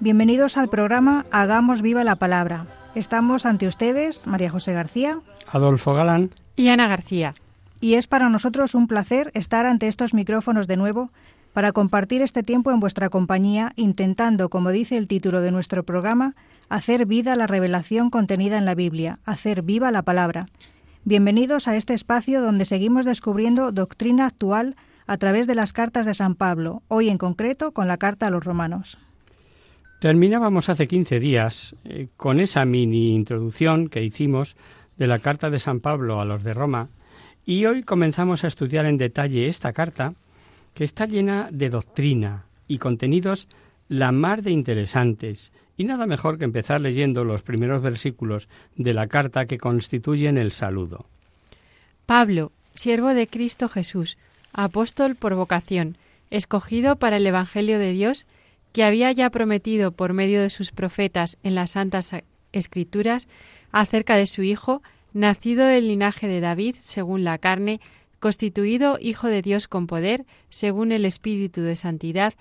bienvenidos al programa Hagamos viva la palabra. Estamos ante ustedes, María José García, Adolfo Galán. y Ana García. y es para nosotros un placer estar ante estos micrófonos de nuevo para compartir este tiempo en vuestra compañía, intentando, como dice el título de nuestro programa, hacer vida la revelación contenida en la Biblia, hacer viva la palabra. Bienvenidos a este espacio donde seguimos descubriendo doctrina actual a través de las cartas de San Pablo, hoy en concreto con la carta a los romanos. Terminábamos hace 15 días eh, con esa mini introducción que hicimos de la carta de San Pablo a los de Roma y hoy comenzamos a estudiar en detalle esta carta que está llena de doctrina y contenidos la mar de interesantes y nada mejor que empezar leyendo los primeros versículos de la carta que constituyen el saludo. Pablo, siervo de Cristo Jesús, apóstol por vocación, escogido para el Evangelio de Dios, que había ya prometido por medio de sus profetas en las santas escrituras acerca de su Hijo, nacido del linaje de David según la carne, constituido Hijo de Dios con poder, según el Espíritu de Santidad,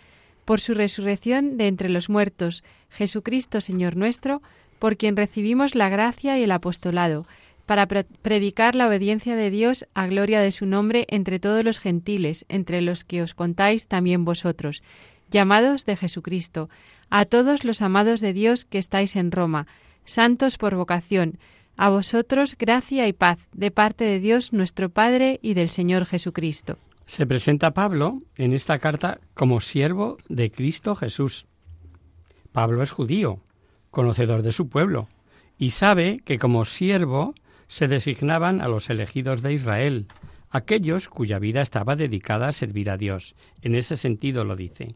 por su resurrección de entre los muertos, Jesucristo Señor nuestro, por quien recibimos la gracia y el apostolado, para pre- predicar la obediencia de Dios a gloria de su nombre entre todos los gentiles, entre los que os contáis también vosotros, llamados de Jesucristo, a todos los amados de Dios que estáis en Roma, santos por vocación, a vosotros gracia y paz de parte de Dios nuestro Padre y del Señor Jesucristo. Se presenta Pablo en esta carta como siervo de Cristo Jesús. Pablo es judío, conocedor de su pueblo, y sabe que como siervo se designaban a los elegidos de Israel, aquellos cuya vida estaba dedicada a servir a Dios. En ese sentido lo dice.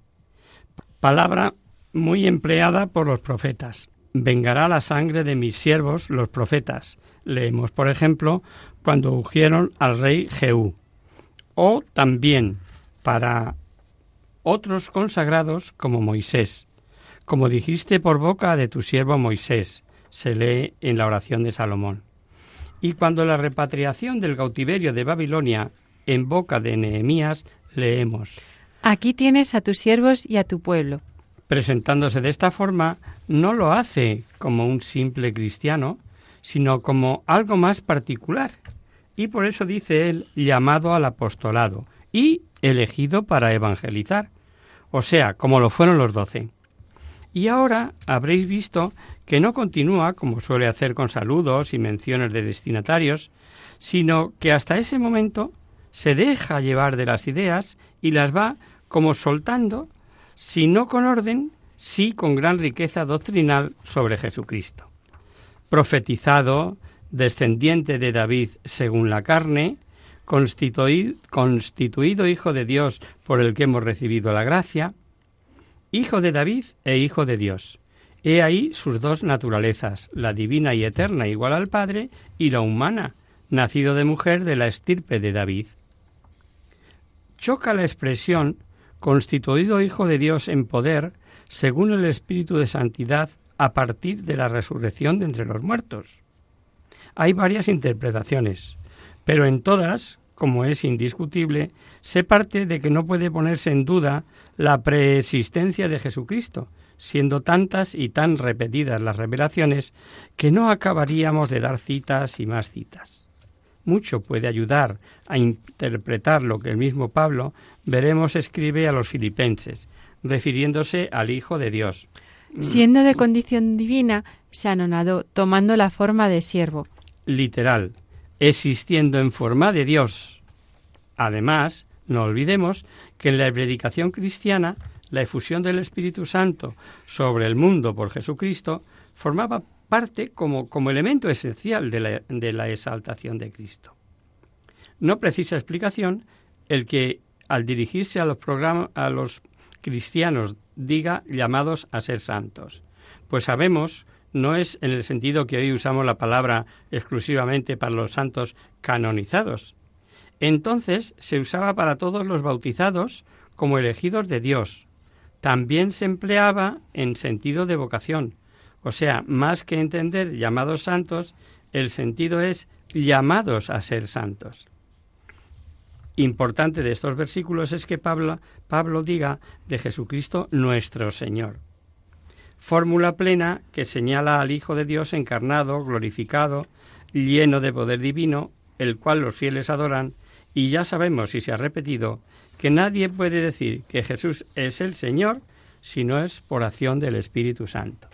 Palabra muy empleada por los profetas. Vengará la sangre de mis siervos, los profetas. Leemos, por ejemplo, cuando ungieron al rey Jehú o también para otros consagrados como Moisés, como dijiste por boca de tu siervo Moisés, se lee en la oración de Salomón. Y cuando la repatriación del cautiverio de Babilonia en boca de Nehemías, leemos, Aquí tienes a tus siervos y a tu pueblo. presentándose de esta forma, no lo hace como un simple cristiano, sino como algo más particular. Y por eso dice él llamado al apostolado y elegido para evangelizar, o sea, como lo fueron los doce. Y ahora habréis visto que no continúa como suele hacer con saludos y menciones de destinatarios, sino que hasta ese momento se deja llevar de las ideas y las va como soltando, si no con orden, sí con gran riqueza doctrinal sobre Jesucristo. Profetizado, descendiente de David según la carne, constituido, hijo de Dios por el que hemos recibido la gracia, hijo de David e hijo de Dios. He ahí sus dos naturalezas, la divina y eterna igual al Padre, y la humana, nacido de mujer de la estirpe de David. Choca la expresión constituido hijo de Dios en poder, según el Espíritu de Santidad, a partir de la resurrección de entre los muertos. Hay varias interpretaciones, pero en todas, como es indiscutible, se parte de que no puede ponerse en duda la preexistencia de Jesucristo, siendo tantas y tan repetidas las revelaciones que no acabaríamos de dar citas y más citas. Mucho puede ayudar a interpretar lo que el mismo Pablo, veremos, escribe a los filipenses, refiriéndose al Hijo de Dios. Siendo de condición divina, se anonadó, tomando la forma de siervo. literal, existiendo en forma de Dios. Además, no olvidemos que en la predicación cristiana la efusión del Espíritu Santo sobre el mundo por Jesucristo formaba parte como, como elemento esencial de la, de la exaltación de Cristo. No precisa explicación el que al dirigirse a los, a los cristianos diga llamados a ser santos, pues sabemos no es en el sentido que hoy usamos la palabra exclusivamente para los santos canonizados. Entonces se usaba para todos los bautizados como elegidos de Dios. También se empleaba en sentido de vocación. O sea, más que entender llamados santos, el sentido es llamados a ser santos. Importante de estos versículos es que Pablo, diga de Jesucristo nuestro Señor. Fórmula plena que señala al Hijo de Dios encarnado, glorificado, lleno de poder divino, el cual los fieles adoran, y ya sabemos, y se ha repetido, que nadie puede decir que Jesús es el Señor si no es por acción del Espíritu Santo.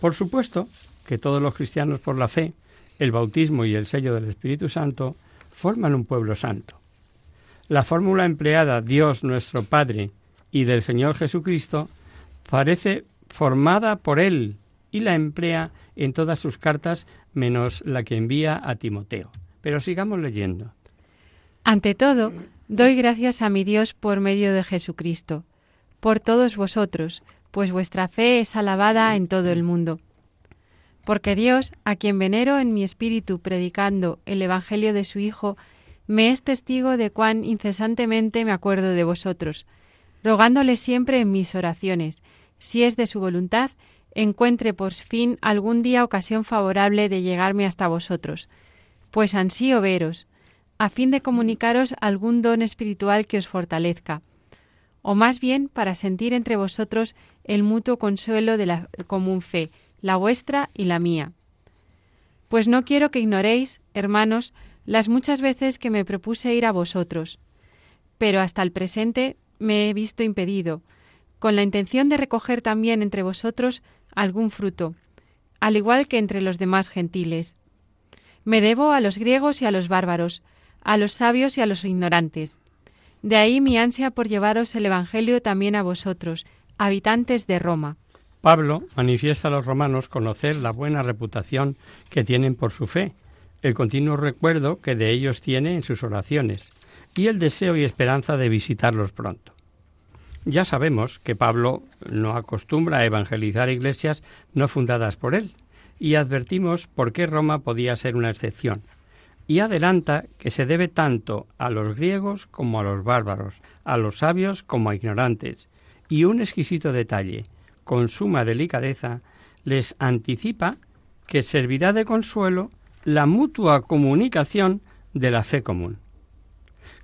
Por supuesto que todos los cristianos por la fe, el bautismo y el sello del Espíritu Santo forman un pueblo santo. La fórmula empleada Dios nuestro Padre y del Señor Jesucristo parece formada por Él y la emplea en todas sus cartas menos la que envía a Timoteo. Pero sigamos leyendo. Ante todo, doy gracias a mi Dios por medio de Jesucristo, por todos vosotros, pues vuestra fe es alabada en todo el mundo. Porque Dios, a quien venero en mi espíritu predicando el Evangelio de su Hijo, me es testigo de cuán incesantemente me acuerdo de vosotros, rogándole siempre en mis oraciones, si es de su voluntad, encuentre por fin algún día ocasión favorable de llegarme hasta vosotros, pues ansío veros, a fin de comunicaros algún don espiritual que os fortalezca, o más bien para sentir entre vosotros el mutuo consuelo de la común fe, la vuestra y la mía. Pues no quiero que ignoréis, hermanos, las muchas veces que me propuse ir a vosotros, pero hasta el presente me he visto impedido, con la intención de recoger también entre vosotros algún fruto, al igual que entre los demás gentiles. Me debo a los griegos y a los bárbaros, a los sabios y a los ignorantes. De ahí mi ansia por llevaros el Evangelio también a vosotros, habitantes de Roma. Pablo manifiesta a los romanos conocer la buena reputación que tienen por su fe, el continuo recuerdo que de ellos tiene en sus oraciones y el deseo y esperanza de visitarlos pronto. Ya sabemos que Pablo no acostumbra a evangelizar iglesias no fundadas por él, y advertimos por qué Roma podía ser una excepción. Y adelanta que se debe tanto a los griegos como a los bárbaros, a los sabios como a ignorantes, y un exquisito detalle, con suma delicadeza, les anticipa que servirá de consuelo la mutua comunicación de la fe común.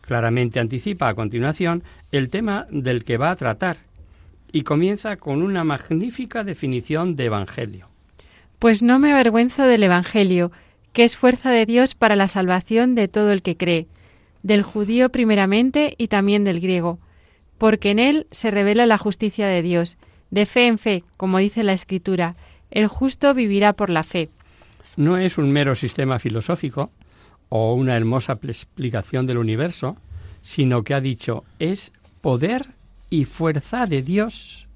Claramente anticipa a continuación el tema del que va a tratar y comienza con una magnífica definición de Evangelio. Pues no me avergüenzo del Evangelio, que es fuerza de Dios para la salvación de todo el que cree, del judío primeramente y también del griego, porque en él se revela la justicia de Dios, de fe en fe, como dice la Escritura, el justo vivirá por la fe no es un mero sistema filosófico o una hermosa explicación del universo, sino que ha dicho es poder y fuerza de Dios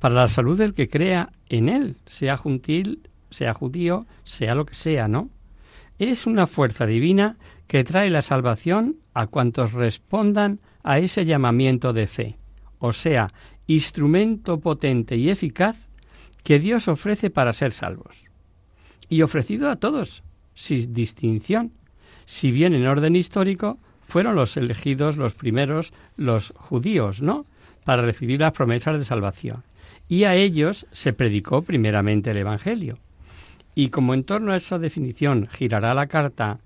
para la salud del que crea en él, sea juntil, sea judío, sea lo que sea, ¿no? Es una fuerza divina que trae la salvación a cuantos respondan a ese llamamiento de fe, o sea, instrumento potente y eficaz que Dios ofrece para ser salvos y ofrecido a todos, sin distinción. Si bien en orden histórico fueron los elegidos los primeros los judíos, ¿no? Para recibir las promesas de salvación. Y a ellos se predicó primeramente el Evangelio. Y como en torno a esa definición girará la carta,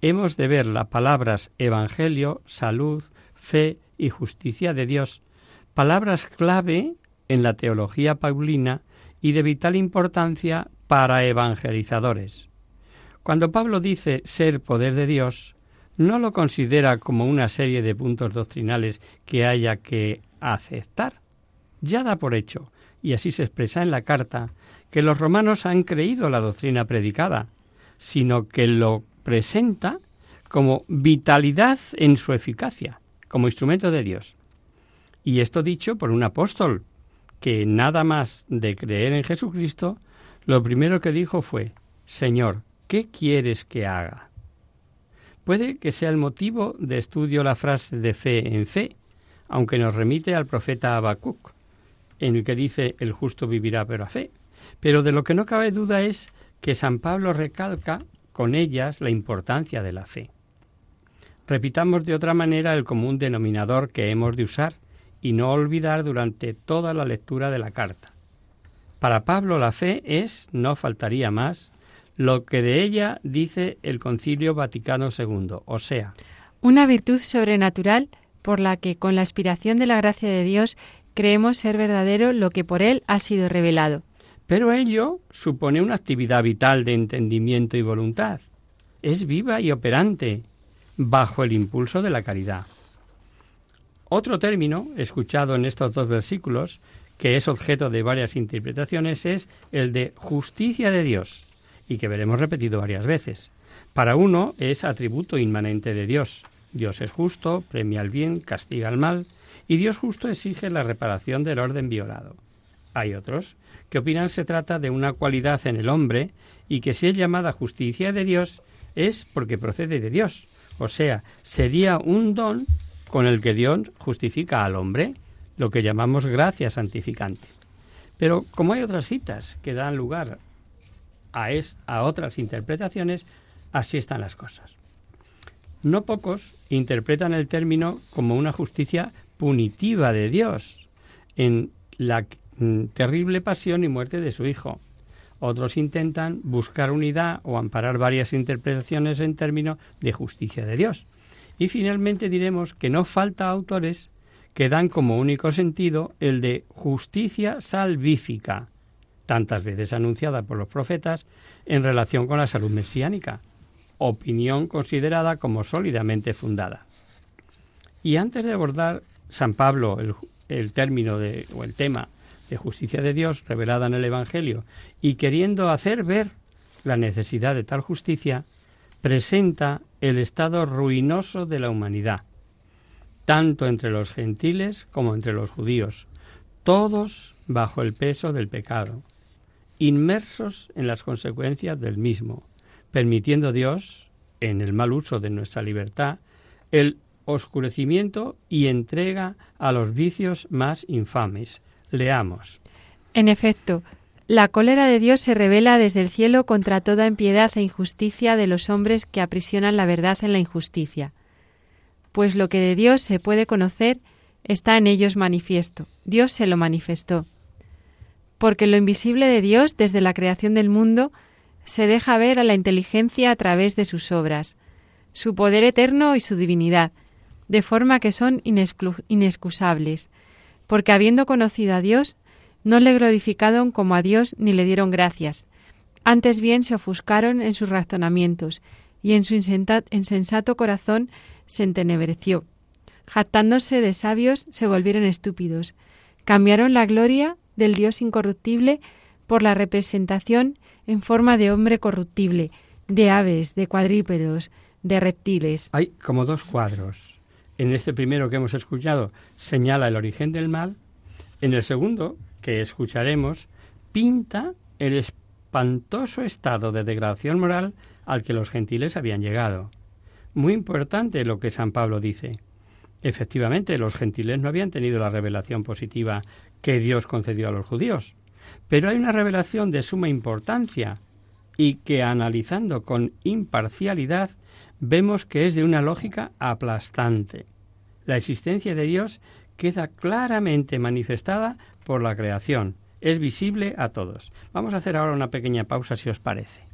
hemos de ver las palabras Evangelio, salud, fe y justicia de Dios, palabras clave en la teología paulina y de vital importancia para evangelizadores. Cuando Pablo dice ser poder de Dios, no lo considera como una serie de puntos doctrinales que haya que aceptar. Ya da por hecho, y así se expresa en la carta, que los romanos han creído la doctrina predicada, sino que lo presenta como vitalidad en su eficacia, como instrumento de Dios. Y esto dicho por un apóstol, que nada más de creer en Jesucristo, lo primero que dijo fue, Señor, ¿qué quieres que haga? Puede que sea el motivo de estudio la frase de fe en fe, aunque nos remite al profeta Habacuc, en el que dice el justo vivirá por la fe. Pero de lo que no cabe duda es que San Pablo recalca con ellas la importancia de la fe. Repitamos de otra manera el común denominador que hemos de usar y no olvidar durante toda la lectura de la carta. Para Pablo la fe es, no faltaría más, lo que de ella dice el Concilio Vaticano II, o sea, una virtud sobrenatural por la que, con la aspiración de la gracia de Dios, creemos ser verdadero lo que por Él ha sido revelado. Pero ello supone una actividad vital de entendimiento y voluntad. Es viva y operante, bajo el impulso de la caridad. Otro término, escuchado en estos dos versículos, que es objeto de varias interpretaciones, es el de justicia de Dios, y que veremos repetido varias veces. Para uno es atributo inmanente de Dios. Dios es justo, premia el bien, castiga el mal, y Dios justo exige la reparación del orden violado. Hay otros que opinan se trata de una cualidad en el hombre y que si es llamada justicia de Dios es porque procede de Dios. O sea, sería un don con el que Dios justifica al hombre, lo que llamamos gracia santificante. Pero como hay otras citas que dan lugar a, a otras interpretaciones, así están las cosas. No pocos interpretan el término como una justicia punitiva de Dios en la mm, terrible pasión y muerte de su Hijo. Otros intentan buscar unidad o amparar varias interpretaciones en términos de justicia de Dios. Y finalmente diremos que no falta autores que dan como único sentido el de justicia salvífica, tantas veces anunciada por los profetas en relación con la salud mesiánica, opinión considerada como sólidamente fundada. Y antes de abordar San Pablo el, término de, o el tema de justicia de Dios revelada en el Evangelio y queriendo hacer ver la necesidad de tal justicia, presenta el estado ruinoso de la humanidad, tanto entre los gentiles como entre los judíos, todos bajo el peso del pecado, inmersos en las consecuencias del mismo, permitiendo Dios, en el mal uso de nuestra libertad, el oscurecimiento y entrega a los vicios más infames. Leamos. En efecto, la cólera de Dios se revela desde el cielo contra toda impiedad e injusticia de los hombres que aprisionan la verdad en la injusticia. Pues lo que de Dios se puede conocer está en ellos manifiesto. Dios se lo manifestó. Porque lo invisible de Dios desde la creación del mundo se deja ver a la inteligencia a través de sus obras, su poder eterno y su divinidad, de forma que son inexcusables, porque habiendo conocido a Dios, no le glorificaron como a Dios ni le dieron gracias, antes bien se ofuscaron en sus razonamientos, y en su insensato corazón se entenebreció. Jactándose de sabios, se volvieron estúpidos. Cambiaron la gloria del Dios incorruptible por la representación en forma de hombre corruptible, de aves, de cuadrípedos, de reptiles. Hay como dos cuadros en este primero que hemos escuchado señala el origen del mal, en el segundo, que escucharemos, pinta el espantoso estado de degradación moral al que los gentiles habían llegado. Muy importante lo que San Pablo dice. Efectivamente, los gentiles no habían tenido la revelación positiva que Dios concedió a los judíos, pero hay una revelación de suma importancia y que analizando con imparcialidad vemos que es de una lógica aplastante. La existencia de Dios queda claramente manifestada por la creación, es visible a todos. Vamos a hacer ahora una pequeña pausa si os parece.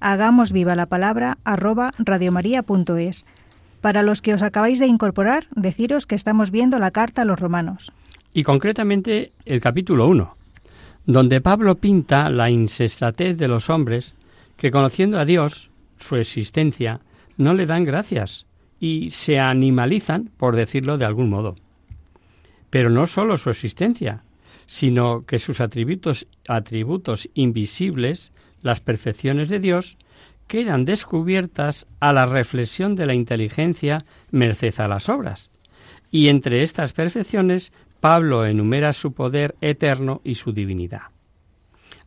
hagamos viva la palabra arroba radiomaria.es. Para los que os acabáis de incorporar, deciros que estamos viendo la carta a los romanos. Y concretamente el capítulo 1, donde Pablo pinta la insensatez de los hombres que conociendo a Dios, su existencia, no le dan gracias y se animalizan, por decirlo de algún modo. Pero no solo su existencia, sino que sus atributos, atributos invisibles, las perfecciones de Dios, quedan descubiertas a la reflexión de la inteligencia merced a las obras. Y entre estas perfecciones Pablo enumera su poder eterno y su divinidad.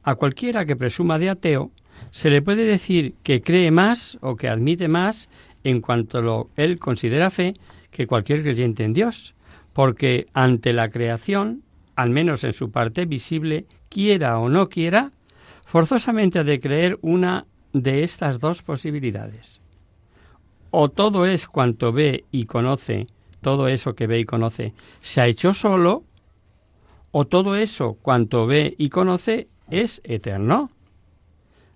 A cualquiera que presuma de ateo, se le puede decir que cree más o que admite más en cuanto lo él considera fe que cualquier creyente en Dios, porque ante la creación, al menos en su parte visible, quiera o no quiera, forzosamente ha de creer una de estas dos posibilidades. O todo es cuanto ve y conoce, todo eso que ve y conoce, se ha hecho solo, o todo eso cuanto ve y conoce es eterno.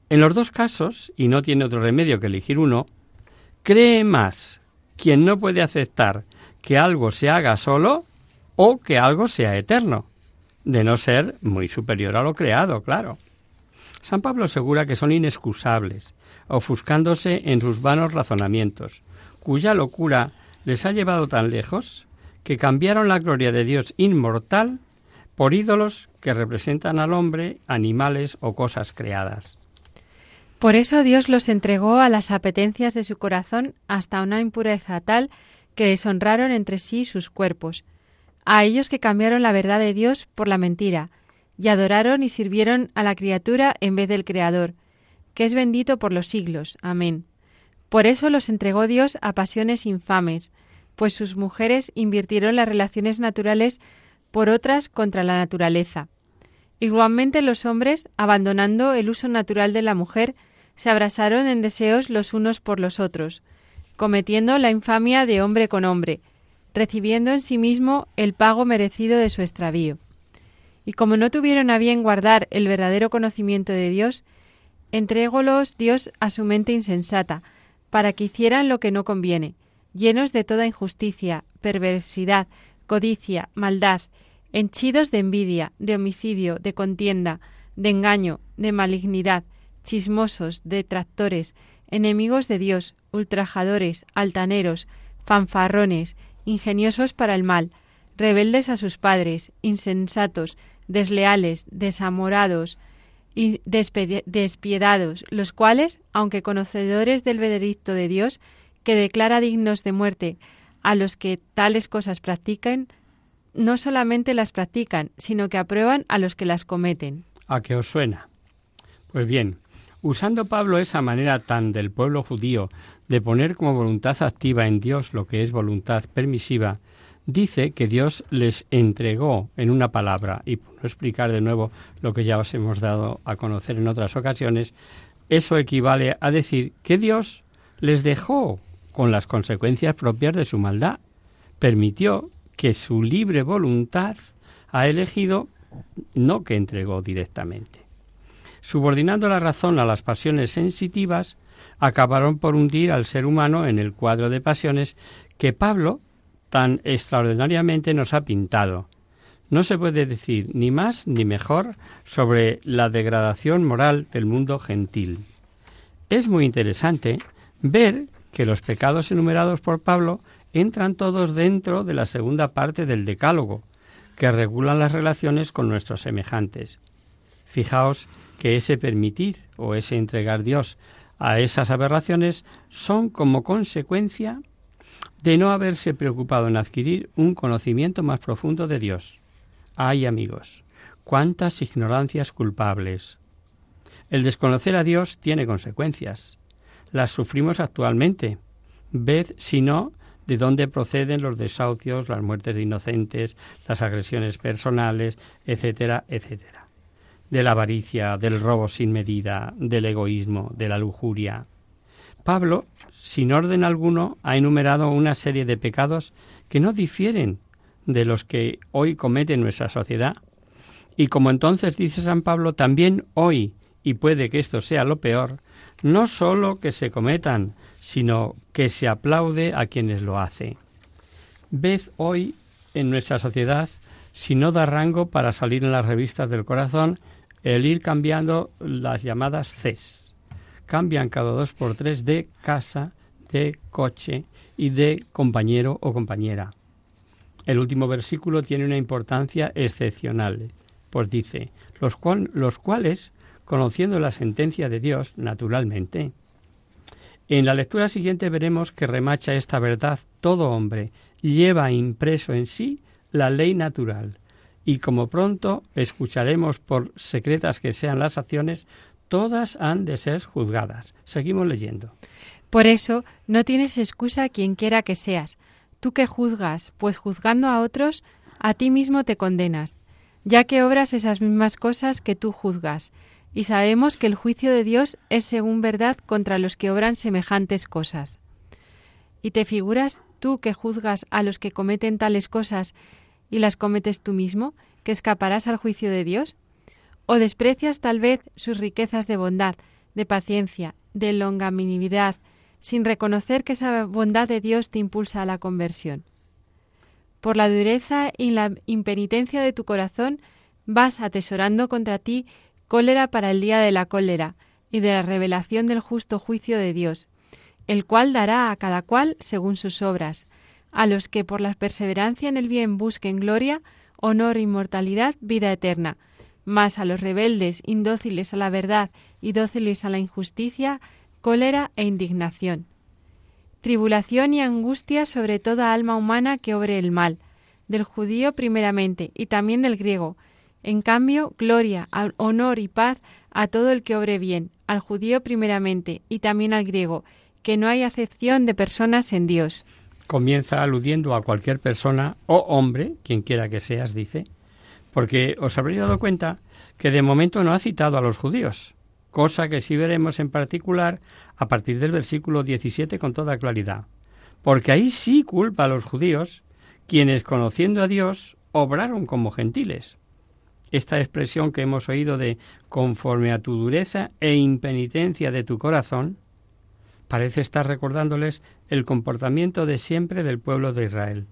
En los dos casos, y no tiene otro remedio que elegir uno, cree más quien no puede aceptar que algo se haga solo o que algo sea eterno, de no ser muy superior a lo creado, claro. San Pablo asegura que son inexcusables, ofuscándose en sus vanos razonamientos, cuya locura les ha llevado tan lejos que cambiaron la gloria de Dios inmortal por ídolos que representan al hombre, animales o cosas creadas. Por eso Dios los entregó a las apetencias de su corazón hasta una impureza tal que deshonraron entre sí sus cuerpos, a ellos que cambiaron la verdad de Dios por la mentira, y adoraron y sirvieron a la criatura en vez del Creador, que es bendito por los siglos. Amén. Por eso los entregó Dios a pasiones infames, pues sus mujeres invirtieron las relaciones naturales por otras contra la naturaleza. Igualmente los hombres, abandonando el uso natural de la mujer, se abrasaron en deseos los unos por los otros, cometiendo la infamia de hombre con hombre, recibiendo en sí mismo el pago merecido de su extravío. Y como no tuvieron a bien guardar el verdadero conocimiento de Dios, entrególos Dios a su mente insensata, para que hicieran lo que no conviene, llenos de toda injusticia, perversidad, codicia, maldad, henchidos de envidia, de homicidio, de contienda, de engaño, de malignidad, chismosos, detractores, enemigos de Dios, ultrajadores, altaneros, fanfarrones, ingeniosos para el mal, rebeldes a sus padres, insensatos, desleales, desamorados y despiedados, los cuales, aunque conocedores del veredicto de Dios, que declara dignos de muerte a los que tales cosas practican, no solamente las practican, sino que aprueban a los que las cometen. ¿A qué os suena? Pues bien, usando Pablo esa manera tan del pueblo judío de poner como voluntad activa en Dios lo que es voluntad permisiva, dice que Dios les entregó en una palabra, y por no explicar de nuevo lo que ya os hemos dado a conocer en otras ocasiones, eso equivale a decir que Dios les dejó con las consecuencias propias de su maldad. Permitió que su libre voluntad ha elegido, no que entregó directamente. Subordinando la razón a las pasiones sensitivas, acabaron por hundir al ser humano en el cuadro de pasiones que Pablo tan extraordinariamente nos ha pintado. No se puede decir ni más ni mejor sobre la degradación moral del mundo gentil. Es muy interesante ver que los pecados enumerados por Pablo entran todos dentro de la segunda parte del Decálogo, que regulan las relaciones con nuestros semejantes. Fijaos que ese permitir o ese entregar Dios a esas aberraciones son como consecuencia de no haberse preocupado en adquirir un conocimiento más profundo de Dios. Ay amigos, cuántas ignorancias culpables. El desconocer a Dios tiene consecuencias. las sufrimos actualmente. Ved, si no, de dónde proceden los desahucios, las muertes de inocentes, las agresiones personales, etcétera, etcétera. De la avaricia, del robo sin medida, del egoísmo, de la lujuria. Pablo, sin orden alguno, ha enumerado una serie de pecados que no difieren de los que hoy comete nuestra sociedad. Y como entonces dice San Pablo, también hoy, y puede que esto sea lo peor, no sólo que se cometan, sino que se aplaude a quienes lo hacen. Ved hoy en nuestra sociedad si no da rango para salir en las revistas del corazón el ir cambiando las llamadas CES. Cambian cada dos por tres de casa, de coche y de compañero o compañera. El último versículo tiene una importancia excepcional, pues dice, los, los cuales, conociendo la sentencia de Dios, naturalmente, en la lectura siguiente veremos que remacha esta verdad todo hombre lleva impreso en sí la ley natural y como pronto escucharemos por secretas que sean las acciones, todas han de ser juzgadas. Seguimos leyendo. Por eso no tienes excusa quien quiera que seas. Tú que juzgas, pues juzgando a otros, a ti mismo te condenas, ya que obras esas mismas cosas que tú juzgas y sabemos que el juicio de Dios es según verdad contra los que obran semejantes cosas. ¿Y te figuras tú que juzgas a los que cometen tales cosas y las cometes tú mismo, que escaparás al juicio de Dios? ¿O desprecias tal vez sus riquezas de bondad, de paciencia, de longanimidad, sin reconocer que esa bondad de Dios te impulsa a la conversión? Por la dureza y la impenitencia de tu corazón vas atesorando contra ti cólera para el día de la cólera y de la revelación del justo juicio de Dios, el cual dará a cada cual según sus obras, a los que por la perseverancia en el bien busquen gloria, honor, inmortalidad, vida eterna, mas a los rebeldes, indóciles a la verdad y dóciles a la injusticia, cólera e indignación. Tribulación y angustia sobre toda alma humana que obre el mal, del judío primeramente y también del griego, en cambio, gloria, honor y paz a todo el que obre bien, al judío primeramente y también al griego, que no hay acepción de personas en Dios. Comienza aludiendo a cualquier persona o hombre, quien quiera que seas, dice, porque os habréis dado cuenta que de momento no ha citado a los judíos, cosa que sí veremos en particular a partir del versículo 17 con toda claridad, porque ahí sí culpa a los judíos, quienes conociendo a Dios obraron como gentiles esta expresión que hemos oído de conforme a tu dureza e impenitencia de tu corazón, parece estar recordándoles el comportamiento de siempre del pueblo de Israel.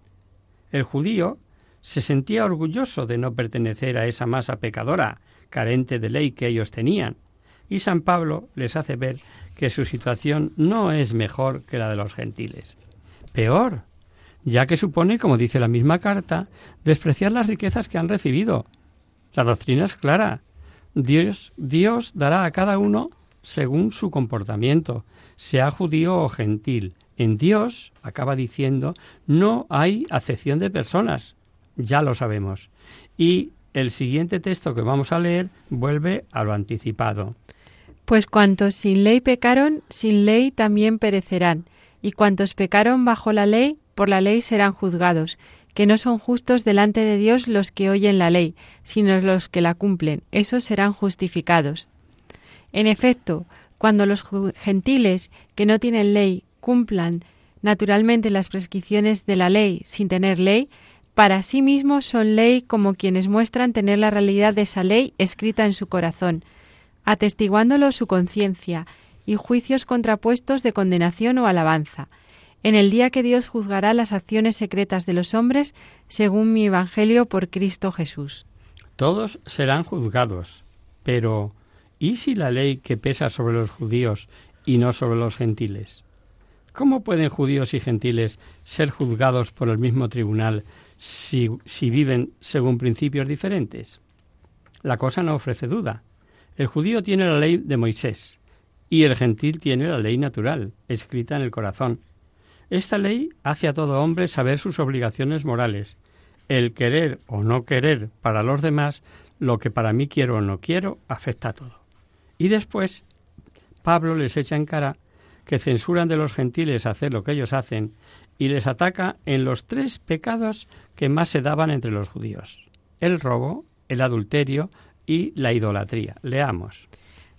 El judío se sentía orgulloso de no pertenecer a esa masa pecadora, carente de ley que ellos tenían, y San Pablo les hace ver que su situación no es mejor que la de los gentiles. Peor, ya que supone, como dice la misma carta, despreciar las riquezas que han recibido la doctrina es clara. Dios, Dios dará a cada uno según su comportamiento, sea judío o gentil. En Dios, acaba diciendo, no hay acepción de personas. Ya lo sabemos. Y el siguiente texto que vamos a leer vuelve a lo anticipado. Pues cuantos sin ley pecaron, sin ley también perecerán, y cuantos pecaron bajo la ley, por la ley serán juzgados que no son justos delante de Dios los que oyen la ley, sino los que la cumplen, esos serán justificados. En efecto, cuando los gentiles que no tienen ley cumplan naturalmente las prescripciones de la ley sin tener ley, para sí mismos son ley como quienes muestran tener la realidad de esa ley escrita en su corazón, atestiguándolo su conciencia y juicios contrapuestos de condenación o alabanza, en el día que Dios juzgará las acciones secretas de los hombres, según mi Evangelio por Cristo Jesús. Todos serán juzgados, pero ¿y si la ley que pesa sobre los judíos y no sobre los gentiles? ¿Cómo pueden judíos y gentiles ser juzgados por el mismo tribunal si, si viven según principios diferentes? La cosa no ofrece duda. El judío tiene la ley de Moisés y el gentil tiene la ley natural, escrita en el corazón, esta ley hace a todo hombre saber sus obligaciones morales, el querer o no querer para los demás, lo que para mí quiero o no quiero, afecta a todo. Y después, Pablo les echa en cara que censuran de los gentiles hacer lo que ellos hacen y les ataca en los tres pecados que más se daban entre los judíos, el robo, el adulterio y la idolatría. Leamos.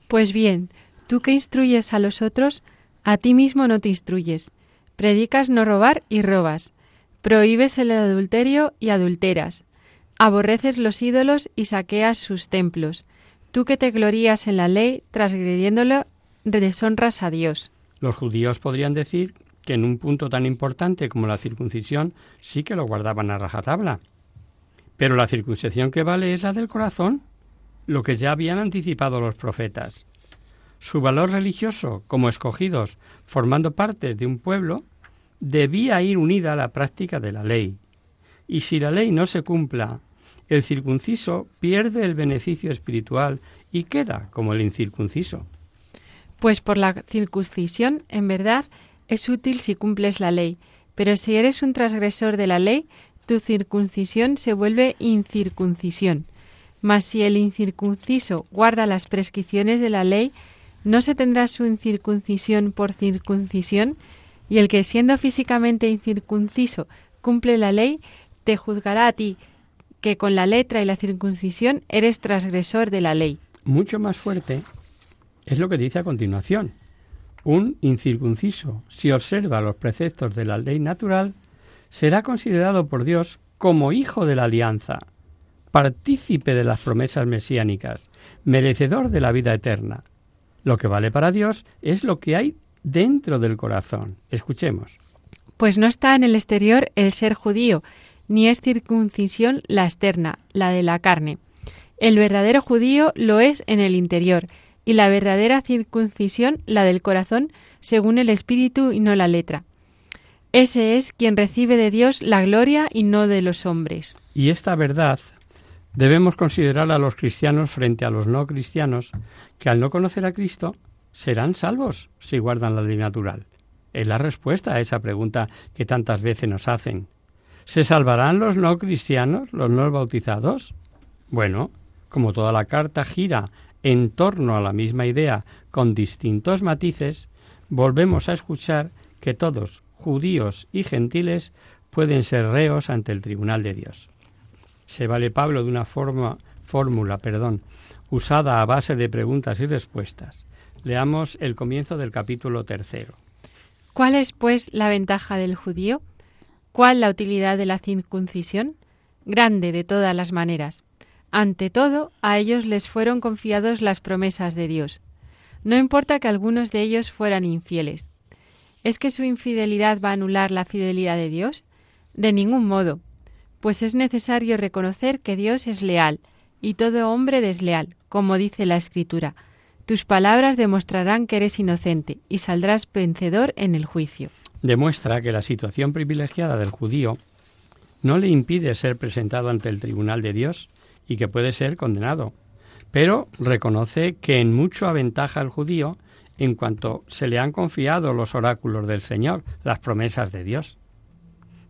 Pues bien, tú que instruyes a los otros, a ti mismo no te instruyes. Predicas no robar y robas. Prohíbes el adulterio y adulteras. Aborreces los ídolos y saqueas sus templos. Tú que te glorías en la ley, transgrediéndolo, deshonras a Dios. Los judíos podrían decir que en un punto tan importante como la circuncisión sí que lo guardaban a rajatabla. Pero la circuncisión que vale es la del corazón, lo que ya habían anticipado los profetas. Su valor religioso, como escogidos, formando parte de un pueblo, debía ir unida a la práctica de la ley. Y si la ley no se cumpla, el circunciso pierde el beneficio espiritual y queda como el incircunciso. Pues por la circuncisión, en verdad, es útil si cumples la ley, pero si eres un transgresor de la ley, tu circuncisión se vuelve incircuncisión. Mas si el incircunciso guarda las prescripciones de la ley, no se tendrá su incircuncisión por circuncisión, y el que siendo físicamente incircunciso cumple la ley, te juzgará a ti, que con la letra y la circuncisión eres transgresor de la ley. Mucho más fuerte es lo que dice a continuación. Un incircunciso, si observa los preceptos de la ley natural, será considerado por Dios como hijo de la alianza, partícipe de las promesas mesiánicas, merecedor de la vida eterna. Lo que vale para Dios es lo que hay dentro del corazón. Escuchemos. Pues no está en el exterior el ser judío, ni es circuncisión la externa, la de la carne. El verdadero judío lo es en el interior, y la verdadera circuncisión la del corazón, según el espíritu y no la letra. Ese es quien recibe de Dios la gloria y no de los hombres. Y esta verdad debemos considerar a los cristianos frente a los no cristianos, que al no conocer a Cristo serán salvos si guardan la ley natural. Es la respuesta a esa pregunta que tantas veces nos hacen. ¿Se salvarán los no cristianos, los no bautizados? Bueno, como toda la carta gira en torno a la misma idea con distintos matices, volvemos a escuchar que todos, judíos y gentiles, pueden ser reos ante el tribunal de Dios. Se vale Pablo de una forma, fórmula perdón, usada a base de preguntas y respuestas. Leamos el comienzo del capítulo tercero. ¿Cuál es, pues, la ventaja del judío? ¿Cuál la utilidad de la circuncisión? Grande de todas las maneras. Ante todo, a ellos les fueron confiados las promesas de Dios. No importa que algunos de ellos fueran infieles. ¿Es que su infidelidad va a anular la fidelidad de Dios? De ningún modo, pues es necesario reconocer que Dios es leal y todo hombre desleal, como dice la Escritura. Tus palabras demostrarán que eres inocente y saldrás vencedor en el juicio. Demuestra que la situación privilegiada del judío no le impide ser presentado ante el tribunal de Dios y que puede ser condenado, pero reconoce que en mucho aventaja al judío en cuanto se le han confiado los oráculos del Señor, las promesas de Dios.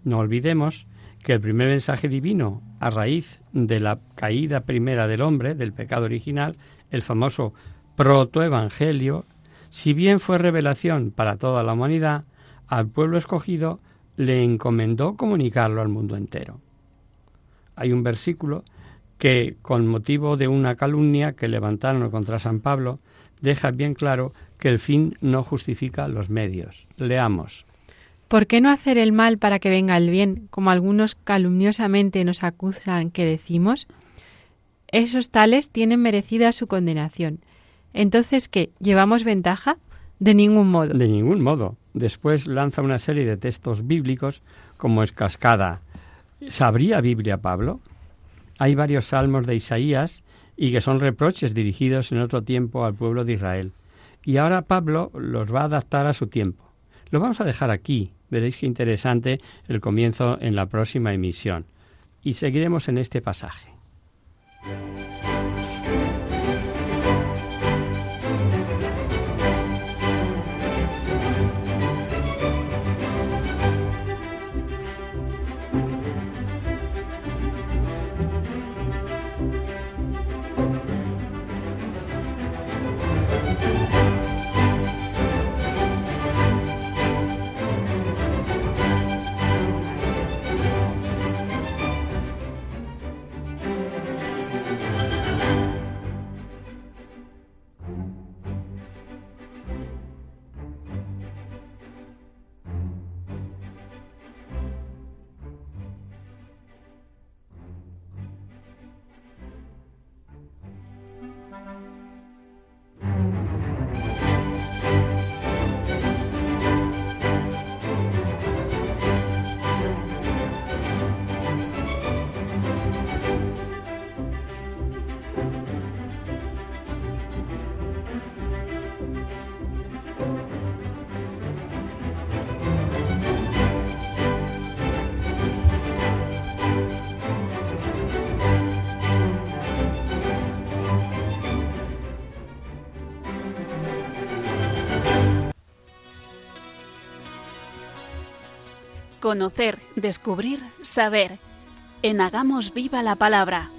No olvidemos que el primer mensaje divino a raíz de la caída primera del hombre, del pecado original, el famoso protoevangelio, si bien fue revelación para toda la humanidad, al pueblo escogido le encomendó comunicarlo al mundo entero. Hay un versículo que, con motivo de una calumnia que levantaron contra San Pablo, deja bien claro que el fin no justifica los medios. Leamos. ¿Por qué no hacer el mal para que venga el bien, como algunos calumniosamente nos acusan que decimos? Esos tales tienen merecida su condenación. Entonces, ¿qué? ¿Llevamos ventaja? De ningún modo. De ningún modo. Después lanza una serie de textos bíblicos como es cascada. ¿Sabría Biblia Pablo? Hay varios salmos de Isaías y que son reproches dirigidos en otro tiempo al pueblo de Israel. Y ahora Pablo los va a adaptar a su tiempo. Lo vamos a dejar aquí. Veréis qué interesante el comienzo en la próxima emisión. Y seguiremos en este pasaje. Conocer, descubrir, saber. En Hagamos Viva la Palabra.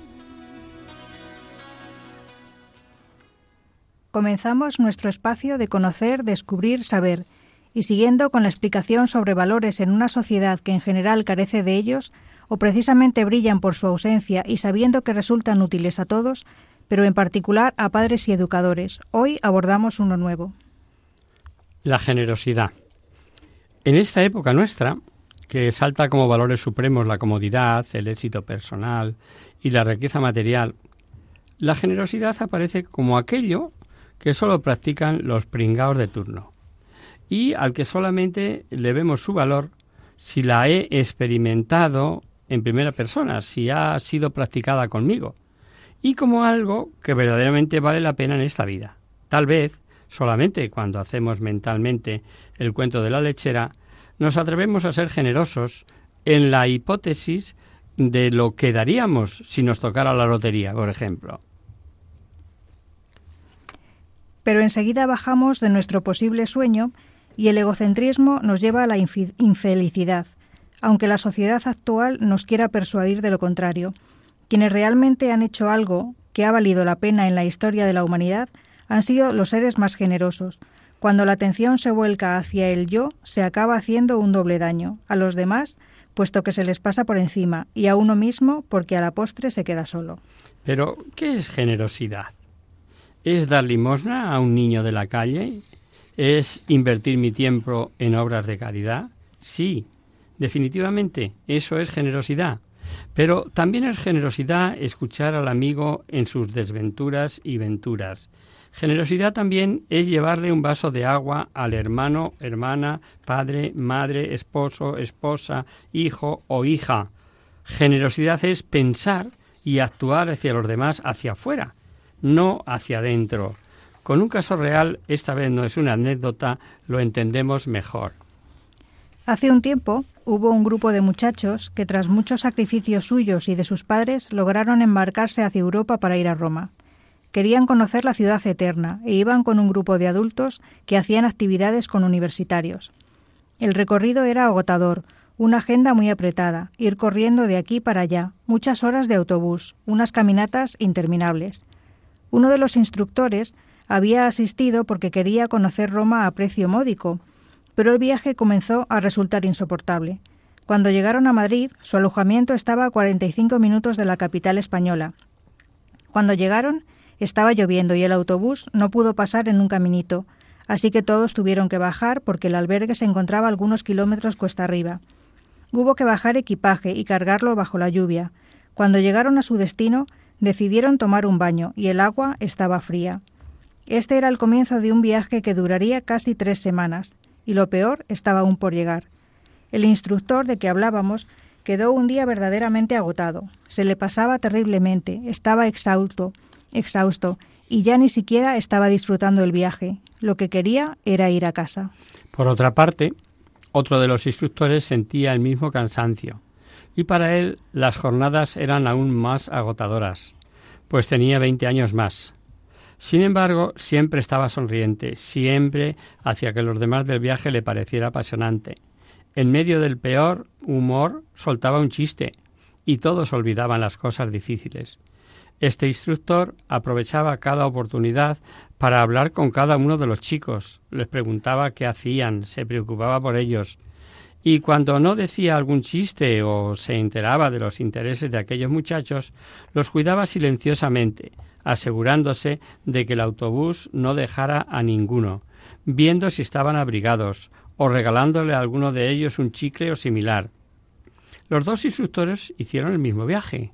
Comenzamos nuestro espacio de conocer, descubrir, saber, y siguiendo con la explicación sobre valores en una sociedad que en general carece de ellos, o precisamente brillan por su ausencia y sabiendo que resultan útiles a todos, pero en particular a padres y educadores. Hoy abordamos uno nuevo. La generosidad. En esta época nuestra, que salta como valores supremos la comodidad, el éxito personal y la riqueza material, la generosidad aparece como aquello que solo practican los pringaos de turno y al que solamente le vemos su valor si la he experimentado en primera persona, si ha sido practicada conmigo, y como algo que verdaderamente vale la pena en esta vida. Tal vez, solamente cuando hacemos mentalmente el cuento de la lechera, nos atrevemos a ser generosos en la hipótesis de lo que daríamos si nos tocara la lotería, por ejemplo. Pero enseguida bajamos de nuestro posible sueño y el egocentrismo nos lleva a la infelicidad, aunque la sociedad actual nos quiera persuadir de lo contrario. Quienes realmente han hecho algo que ha valido la pena en la historia de la humanidad han sido los seres más generosos, cuando la atención se vuelca hacia el yo, se acaba haciendo un doble daño, a los demás, puesto que se les pasa por encima, y a uno mismo, porque a la postre se queda solo. Pero, ¿qué es generosidad? ¿Es dar limosna a un niño de la calle? ¿Es invertir mi tiempo en obras de caridad? Sí, definitivamente, eso es generosidad. Pero también es generosidad escuchar al amigo en sus desventuras y venturas, Generosidad también es llevarle un vaso de agua al hermano, hermana, padre, madre, esposo, esposa, hijo o hija. Generosidad es pensar y actuar hacia los demás hacia afuera, no hacia adentro. Con un caso real, esta vez no es una anécdota, lo entendemos mejor. Hace un tiempo hubo un grupo de muchachos que tras muchos sacrificios suyos y de sus padres lograron embarcarse hacia Europa para ir a Roma. Querían conocer la ciudad eterna e iban con un grupo de adultos que hacían actividades con universitarios. El recorrido era agotador, una agenda muy apretada, ir corriendo de aquí para allá, muchas horas de autobús, unas caminatas interminables. Uno de los instructores había asistido porque quería conocer Roma a precio módico, pero el viaje comenzó a resultar insoportable. Cuando llegaron a Madrid, su alojamiento estaba a 45 minutos de la capital española. Cuando llegaron, estaba lloviendo y el autobús no pudo pasar en un caminito, así que todos tuvieron que bajar porque el albergue se encontraba algunos kilómetros cuesta arriba. Hubo que bajar equipaje y cargarlo bajo la lluvia. Cuando llegaron a su destino, decidieron tomar un baño y el agua estaba fría. Este era el comienzo de un viaje que duraría casi tres semanas, y lo peor estaba aún por llegar. El instructor de que hablábamos quedó un día verdaderamente agotado. Se le pasaba terriblemente, estaba exhausto, exhausto, y ya ni siquiera estaba disfrutando el viaje. Lo que quería era ir a casa. Por otra parte, otro de los instructores sentía el mismo cansancio, y para él las jornadas eran aún más agotadoras, pues tenía veinte años más. Sin embargo, siempre estaba sonriente, siempre hacia que los demás del viaje le pareciera apasionante. En medio del peor humor soltaba un chiste, y todos olvidaban las cosas difíciles. Este instructor aprovechaba cada oportunidad para hablar con cada uno de los chicos, les preguntaba qué hacían, se preocupaba por ellos, y cuando no decía algún chiste o se enteraba de los intereses de aquellos muchachos, los cuidaba silenciosamente, asegurándose de que el autobús no dejara a ninguno, viendo si estaban abrigados, o regalándole a alguno de ellos un chicle o similar. Los dos instructores hicieron el mismo viaje,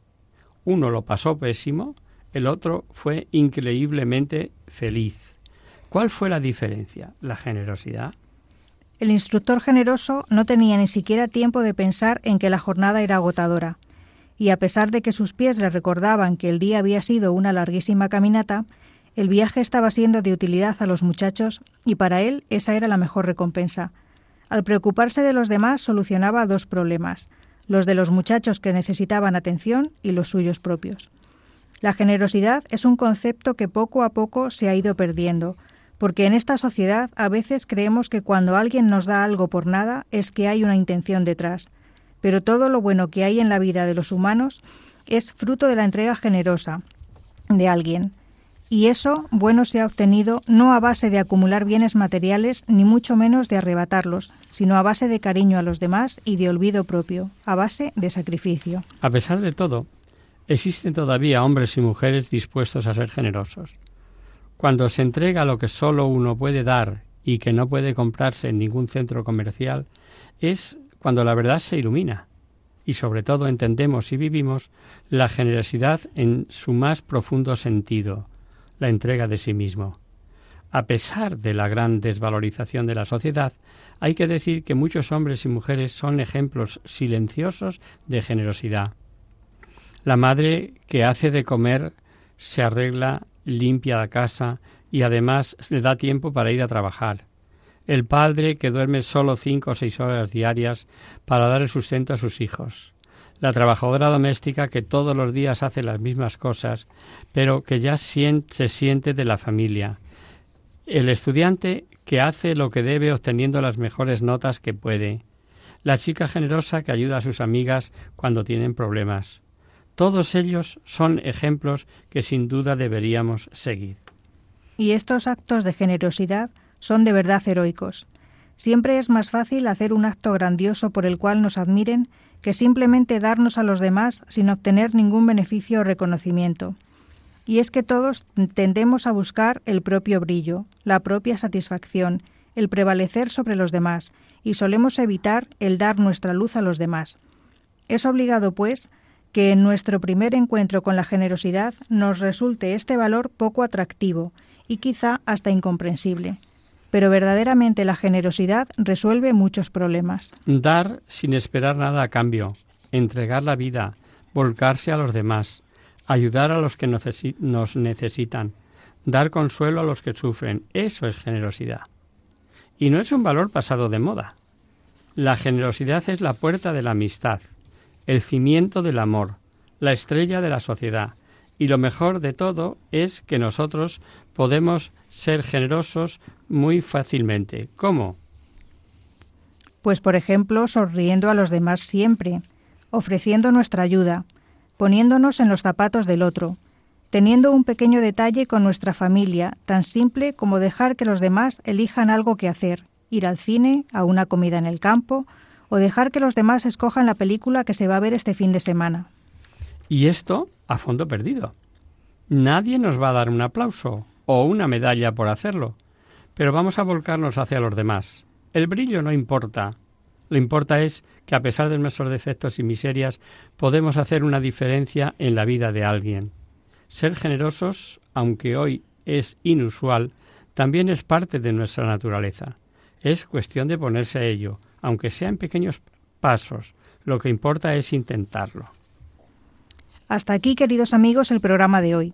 uno lo pasó pésimo, el otro fue increíblemente feliz. ¿Cuál fue la diferencia? La generosidad. El instructor generoso no tenía ni siquiera tiempo de pensar en que la jornada era agotadora, y a pesar de que sus pies le recordaban que el día había sido una larguísima caminata, el viaje estaba siendo de utilidad a los muchachos y para él esa era la mejor recompensa. Al preocuparse de los demás solucionaba dos problemas, los de los muchachos que necesitaban atención y los suyos propios. La generosidad es un concepto que poco a poco se ha ido perdiendo, porque en esta sociedad a veces creemos que cuando alguien nos da algo por nada es que hay una intención detrás, pero todo lo bueno que hay en la vida de los humanos es fruto de la entrega generosa de alguien, y eso bueno se ha obtenido no a base de acumular bienes materiales, ni mucho menos de arrebatarlos, sino a base de cariño a los demás y de olvido propio, a base de sacrificio. A pesar de todo, existen todavía hombres y mujeres dispuestos a ser generosos. Cuando se entrega lo que solo uno puede dar y que no puede comprarse en ningún centro comercial, es cuando la verdad se ilumina y sobre todo entendemos y vivimos la generosidad en su más profundo sentido, la entrega de sí mismo. A pesar de la gran desvalorización de la sociedad, hay que decir que muchos hombres y mujeres son ejemplos silenciosos de generosidad. La madre que hace de comer, se arregla, limpia la casa y además le da tiempo para ir a trabajar. El padre que duerme solo cinco o seis horas diarias para dar el sustento a sus hijos la trabajadora doméstica que todos los días hace las mismas cosas, pero que ya se siente de la familia, el estudiante que hace lo que debe obteniendo las mejores notas que puede, la chica generosa que ayuda a sus amigas cuando tienen problemas. Todos ellos son ejemplos que sin duda deberíamos seguir. Y estos actos de generosidad son de verdad heroicos. Siempre es más fácil hacer un acto grandioso por el cual nos admiren que simplemente darnos a los demás sin obtener ningún beneficio o reconocimiento. Y es que todos tendemos a buscar el propio brillo, la propia satisfacción, el prevalecer sobre los demás, y solemos evitar el dar nuestra luz a los demás. Es obligado, pues, que en nuestro primer encuentro con la generosidad nos resulte este valor poco atractivo y quizá hasta incomprensible pero verdaderamente la generosidad resuelve muchos problemas. Dar sin esperar nada a cambio, entregar la vida, volcarse a los demás, ayudar a los que nos necesitan, dar consuelo a los que sufren, eso es generosidad. Y no es un valor pasado de moda. La generosidad es la puerta de la amistad, el cimiento del amor, la estrella de la sociedad, y lo mejor de todo es que nosotros podemos ser generosos muy fácilmente. ¿Cómo? Pues por ejemplo, sonriendo a los demás siempre, ofreciendo nuestra ayuda, poniéndonos en los zapatos del otro, teniendo un pequeño detalle con nuestra familia, tan simple como dejar que los demás elijan algo que hacer, ir al cine, a una comida en el campo, o dejar que los demás escojan la película que se va a ver este fin de semana. Y esto a fondo perdido. Nadie nos va a dar un aplauso o una medalla por hacerlo, pero vamos a volcarnos hacia los demás. El brillo no importa. Lo importa es que a pesar de nuestros defectos y miserias podemos hacer una diferencia en la vida de alguien. Ser generosos, aunque hoy es inusual, también es parte de nuestra naturaleza. Es cuestión de ponerse a ello, aunque sea en pequeños pasos. Lo que importa es intentarlo. Hasta aquí, queridos amigos, el programa de hoy.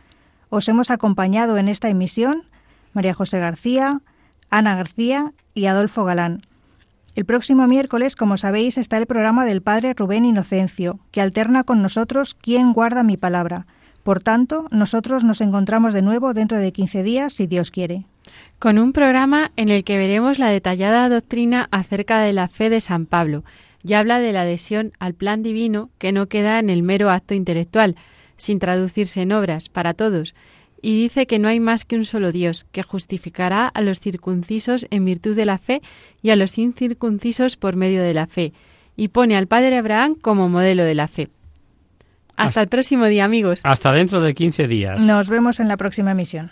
os hemos acompañado en esta emisión María José García, Ana García y Adolfo Galán. El próximo miércoles, como sabéis, está el programa del Padre Rubén Inocencio, que alterna con nosotros ¿Quién guarda mi palabra? Por tanto, nosotros nos encontramos de nuevo dentro de 15 días, si Dios quiere. Con un programa en el que veremos la detallada doctrina acerca de la fe de San Pablo, y habla de la adhesión al plan divino que no queda en el mero acto intelectual, sin traducirse en obras, para todos, y dice que no hay más que un solo Dios, que justificará a los circuncisos en virtud de la fe y a los incircuncisos por medio de la fe, y pone al padre Abraham como modelo de la fe. Hasta, Hasta el próximo día, amigos. Hasta dentro de 15 días. Nos vemos en la próxima emisión.